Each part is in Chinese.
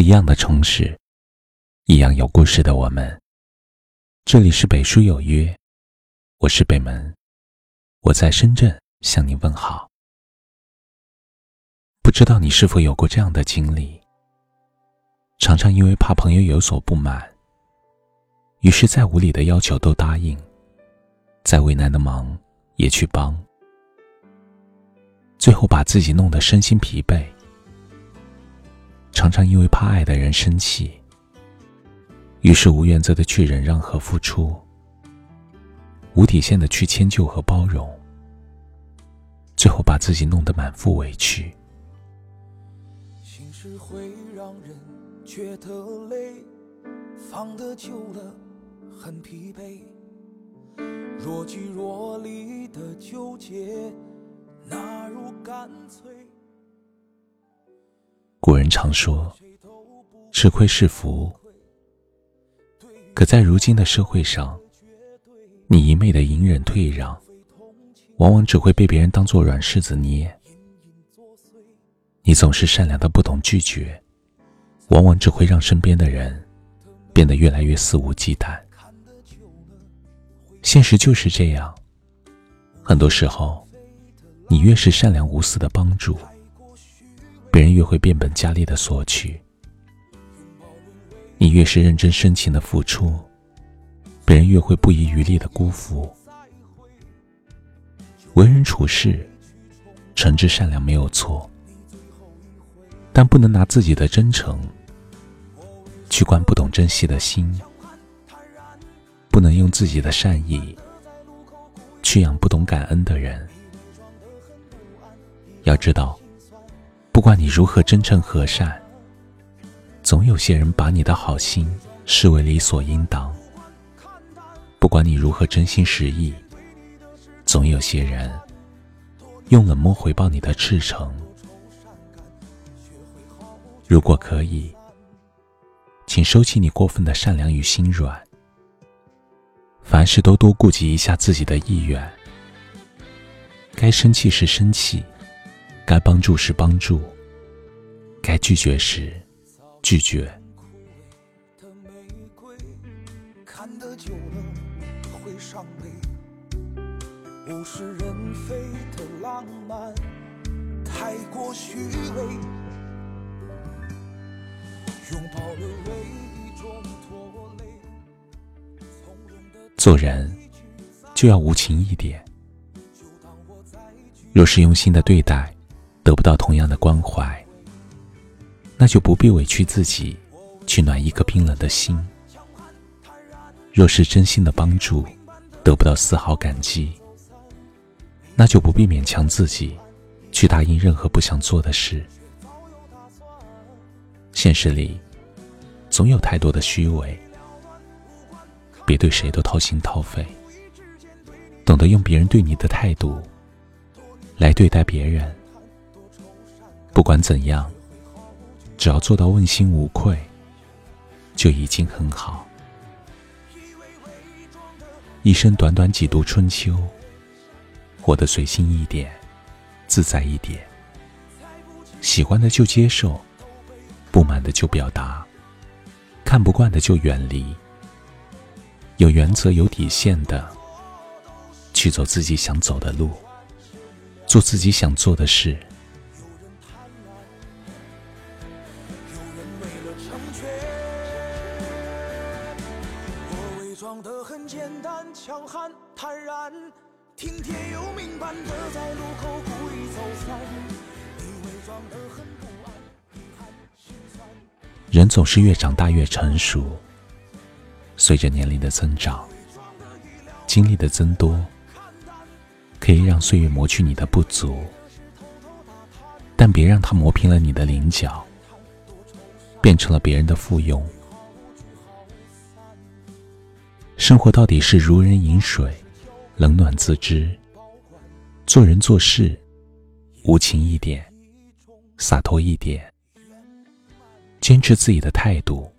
一样的城市，一样有故事的我们。这里是北书有约，我是北门，我在深圳向你问好。不知道你是否有过这样的经历？常常因为怕朋友有所不满，于是再无理的要求都答应，再为难的忙也去帮，最后把自己弄得身心疲惫。常常因为怕爱的人生气，于是无原则的去忍让和付出，无底线的去迁就和包容，最后把自己弄得满腹委屈。心事会让人觉得累，放得久了很疲惫，若即若离的纠结，那如干脆。常说：“吃亏是福。”可在如今的社会上，你一昧的隐忍退让，往往只会被别人当做软柿子捏。你总是善良的不懂拒绝，往往只会让身边的人变得越来越肆无忌惮。现实就是这样，很多时候，你越是善良无私的帮助。别人越会变本加厉的索取，你越是认真深情的付出，别人越会不遗余力的辜负。为人处事，诚挚善良没有错，但不能拿自己的真诚去惯不懂珍惜的心，不能用自己的善意去养不懂感恩的人。要知道。不管你如何真诚和善，总有些人把你的好心视为理所应当；不管你如何真心实意，总有些人用冷漠回报你的赤诚。如果可以，请收起你过分的善良与心软，凡事都多顾及一下自己的意愿。该生气时生气。该帮助时帮助，该拒绝时拒绝。看得久了会伤悲，物是人非的浪漫太过虚伪，拥抱了唯一种拖累。做人就要无情一点，若是用心的对待。得不到同样的关怀，那就不必委屈自己去暖一颗冰冷的心。若是真心的帮助，得不到丝毫感激，那就不必勉强自己去答应任何不想做的事。现实里，总有太多的虚伪，别对谁都掏心掏肺，懂得用别人对你的态度来对待别人。不管怎样，只要做到问心无愧，就已经很好。一生短短几度春秋，活得随心一点，自在一点。喜欢的就接受，不满的就表达，看不惯的就远离。有原则、有底线的，去走自己想走的路，做自己想做的事。伪装的很简单强悍坦然，听天由命般的在路口故意走散，你伪装的很不安，遗憾心酸。人总是越长大越成熟，随着年龄的增长，经历的增多，可以让岁月磨去你的不足，但别让它磨平了你的棱角，变成了别人的附庸。生活到底是如人饮水，冷暖自知。做人做事，无情一点，洒脱一点，坚持自己的态度，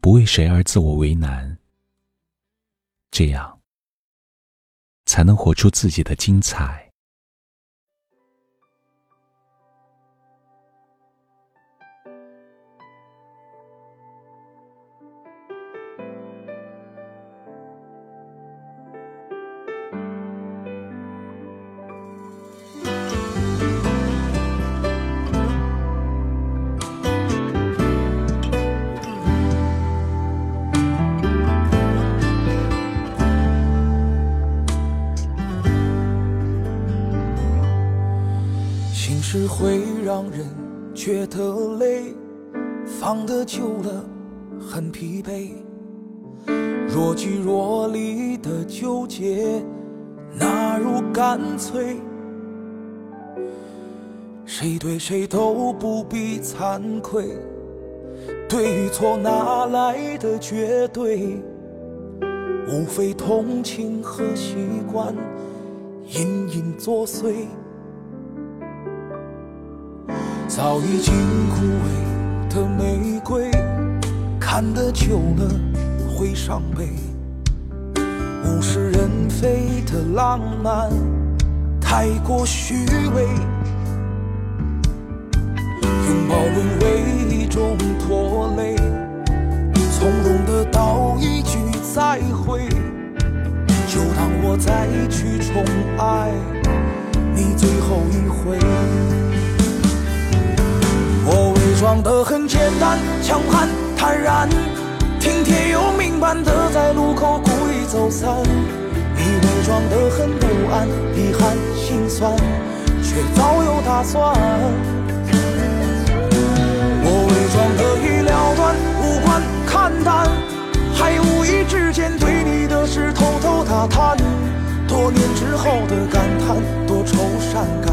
不为谁而自我为难。这样，才能活出自己的精彩。会让人觉得累，放得久了很疲惫。若即若离的纠结，哪如干脆？谁对谁都不必惭愧，对与错哪来的绝对？无非同情和习惯隐隐作祟，早已经枯萎的玫瑰，看得久了会伤悲。物是人非的浪漫太过虚伪，拥抱沦为一种拖累，从容的道一句。再会，就当我再去宠爱你最后一回。我伪装得很简单，强悍坦然，听天由命般的在路口故意走散。你伪装得很不安，遗憾心酸，却早有打算。我伪装得已了断，无关看淡。还无意之间对你的事偷偷打探，多年之后的感叹，多愁善感，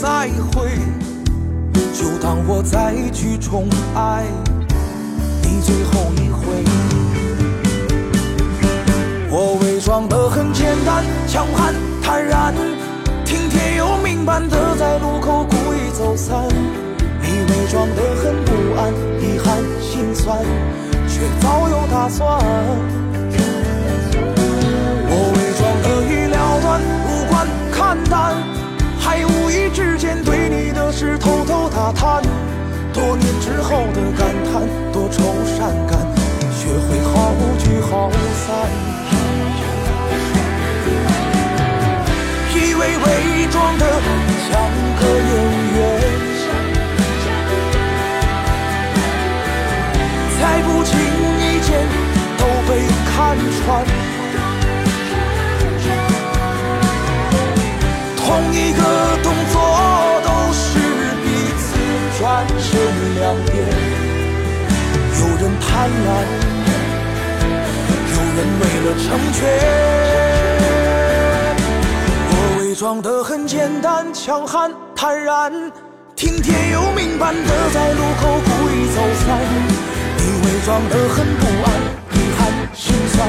再会，就当我再去宠爱你最后一回。我伪装得很简单，强悍坦然。听天由命般的在路口故意走散，你伪装得很不安、遗憾、心酸，却早有打算。我伪装得已了断、无关看淡，在无意之间对你的事偷偷打探。多年之后的感叹，多愁善感，学会好聚好散。以为伪装的像个演员，贪婪，有人为了成全。我伪装得很简单，强悍坦然，听天由命般的在路口故意走散。你伪装得很不安，遗憾心酸，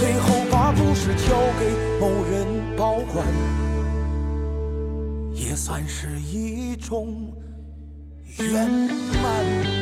最后把故事交给某人保管，也算是一种圆满。